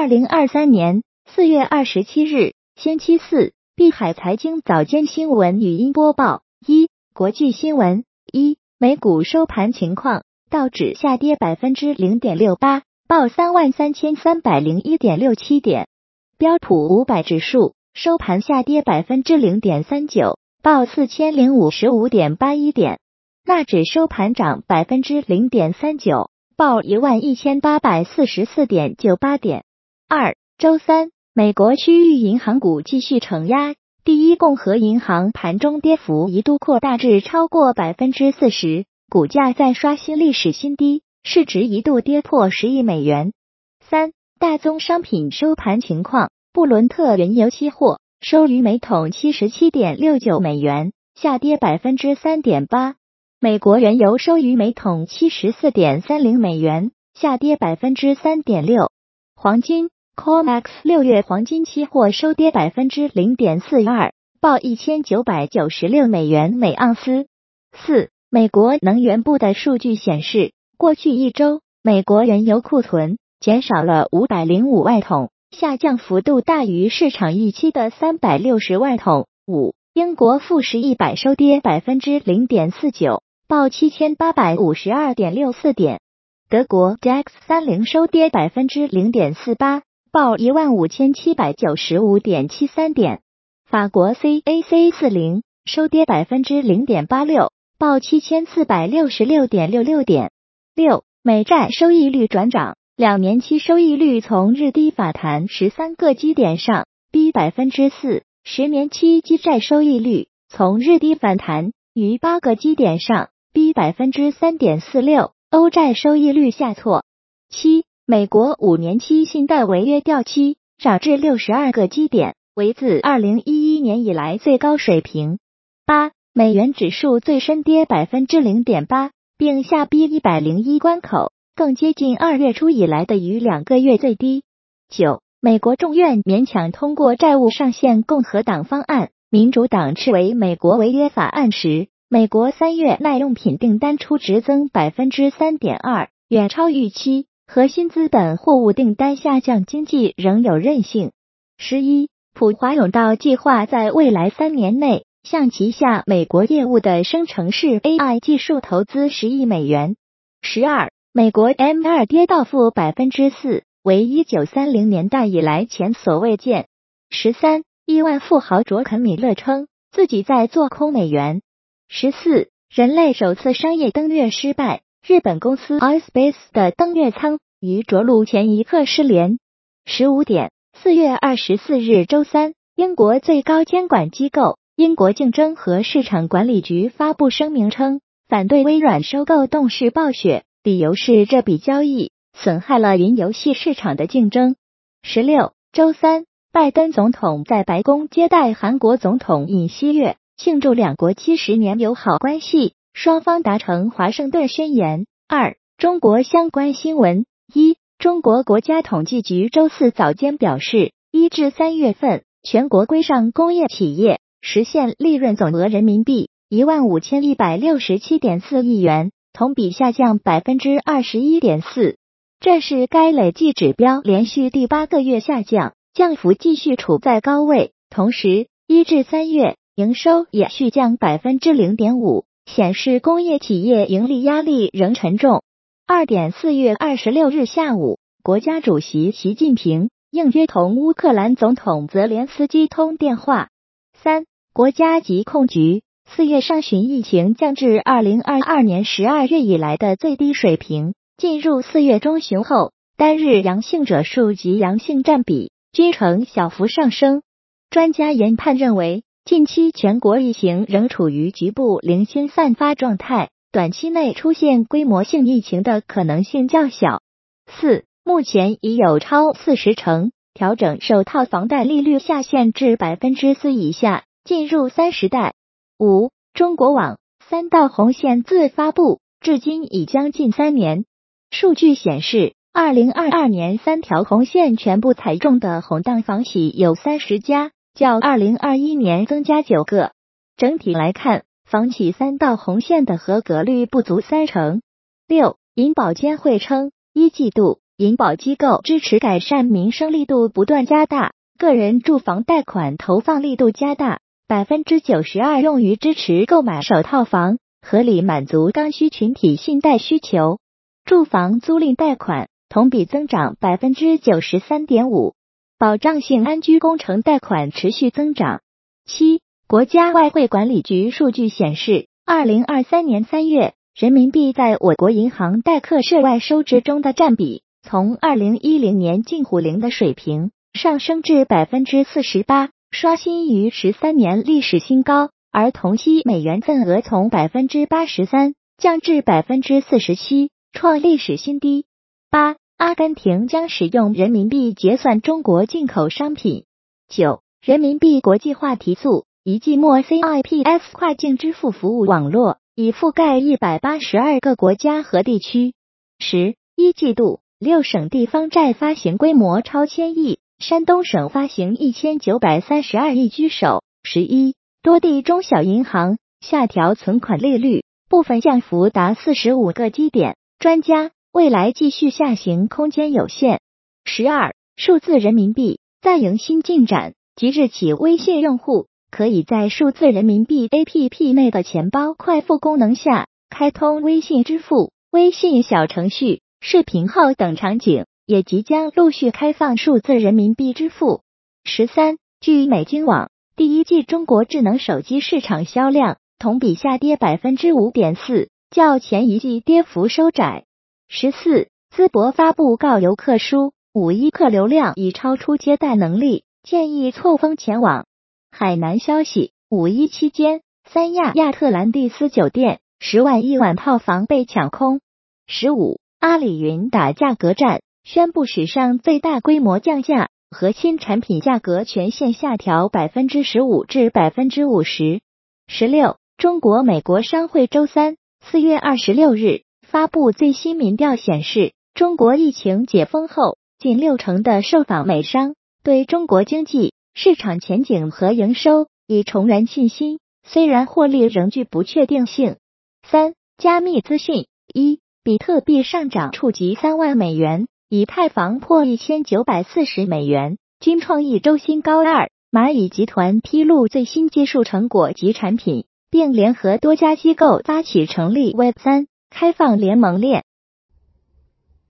二零二三年四月二十七日，星期四，碧海财经早间新闻语音播报：一、国际新闻：一、美股收盘情况，道指下跌百分之零点六八，报三万三千三百零一点六七点；标普五百指数收盘下跌百分之零点三九，报四千零五十五点八一点；纳指收盘涨百分之零点三九。报一万一千八百四十四点九八点。二周三，美国区域银行股继续承压，第一共和银行盘中跌幅一度扩大至超过百分之四十，股价再刷新历史新低，市值一度跌破十亿美元。三大宗商品收盘情况，布伦特原油期货收于每桶七十七点六九美元，下跌百分之三点八。美国原油收于每桶七十四点三零美元，下跌百分之三点六。黄金 COMEX 六月黄金期货收跌百分之零点四二，报一千九百九十六美元每盎司。四，美国能源部的数据显示，过去一周美国原油库存减少了五百零五万桶，下降幅度大于市场预期的三百六十万桶。五，英国富时一百收跌百分之零点四九。报七千八百五十二点六四点，德国 DAX 三零收跌百分之零点四八，报一万五千七百九十五点七三点。法国 CAC 四零收跌百分之零点八六，报七千四百六十六点六六点。六美债收益率转涨，两年期收益率从日低反弹十三个基点上逼百分之四，十年期基债收益率从日低反弹于八个基点上。B 百分之三点四六，欧债收益率下挫。七，美国五年期信贷违约掉期涨至六十二个基点，为自二零一一年以来最高水平。八，美元指数最深跌百分之零点八，并下逼一百零一关口，更接近二月初以来的逾两个月最低。九，美国众院勉强通过债务上限共和党方案，民主党斥为美国违约法案时。美国三月耐用品订单初值增百分之三点二，远超预期。核心资本货物订单下降，经济仍有韧性。十一，普华永道计划在未来三年内向旗下美国业务的生成式 AI 技术投资十亿美元。十二，美国 M 二跌到负百分之四，为一九三零年代以来前所未见。十三，亿万富豪卓肯米勒称自己在做空美元。十四，人类首次商业登月失败。日本公司 iSpace 的登月舱于着陆前一刻失联。十五点，四月二十四日周三，英国最高监管机构英国竞争和市场管理局发布声明称，反对微软收购动视暴雪，理由是这笔交易损害了云游戏市场的竞争。十六，周三，拜登总统在白宫接待韩国总统尹锡悦。庆祝两国七十年友好关系，双方达成华盛顿宣言。二、中国相关新闻：一、中国国家统计局周四早间表示，一至三月份，全国规上工业企业实现利润总额人民币一万五千一百六十七点四亿元，同比下降百分之二十一点四，这是该累计指标连续第八个月下降，降幅继续处在高位。同时，一至三月。营收也续降百分之零点五，显示工业企业盈利压力仍沉重。二点四月二十六日下午，国家主席习近平应约同乌克兰总统泽连斯基通电话。三，国家疾控局四月上旬疫情降至二零二二年十二月以来的最低水平。进入四月中旬后，单日阳性者数及阳性占比均呈小幅上升。专家研判认为。近期全国疫情仍处于局部零星散发状态，短期内出现规模性疫情的可能性较小。四，目前已有超四十成调整首套房贷利率下限至百分之四以下，进入三十代。五，中国网三道红线自发布至今已将近三年，数据显示，二零二二年三条红线全部踩中的红档房企有三十家。较二零二一年增加九个。整体来看，房企三道红线的合格率不足三成。六，银保监会称，一季度银保机构支持改善民生力度不断加大，个人住房贷款投放力度加大，百分之九十二用于支持购买首套房，合理满足刚需群体信贷需求。住房租赁贷款同比增长百分之九十三点五，保障性安居工程贷款持续增长。七，国家外汇管理局数据显示，二零二三年三月，人民币在我国银行代客涉外收支中的占比。从二零一零年近乎零的水平上升至百分之四十八，刷新于十三年历史新高。而同期美元份额从百分之八十三降至百分之四十七，创历史新低。八，阿根廷将使用人民币结算中国进口商品。九，人民币国际化提速，一季末 CIPS 跨境支付服务网络已覆盖一百八十二个国家和地区。十一季度。六省地方债发行规模超千亿，山东省发行一千九百三十二亿居首。十一，多地中小银行下调存款利率，部分降幅达四十五个基点。专家，未来继续下行空间有限。十二，数字人民币再迎新进展，即日起，微信用户可以在数字人民币 APP 内的钱包快付功能下开通微信支付、微信小程序。视频号等场景也即将陆续开放数字人民币支付。十三，据美金网，第一季中国智能手机市场销量同比下跌百分之五点四，较前一季跌幅收窄。十四，淄博发布告游客书，五一客流量已超出接待能力，建议错峰前往。海南消息，五一期间，三亚亚特兰蒂斯酒店十万一晚套房被抢空。十五。阿里云打价格战，宣布史上最大规模降价，核心产品价格全线下调百分之十五至百分之五十。十六，中国美国商会周三四月二十六日发布最新民调显示，中国疫情解封后，近六成的受访美商对中国经济市场前景和营收已重燃信心，虽然获利仍具不确定性。三，加密资讯一。比特币上涨触及三万美元，以太坊破一千九百四十美元，均创一周新高。二，蚂蚁集团披露最新技术成果及产品，并联合多家机构发起成立 Web 三开放联盟链。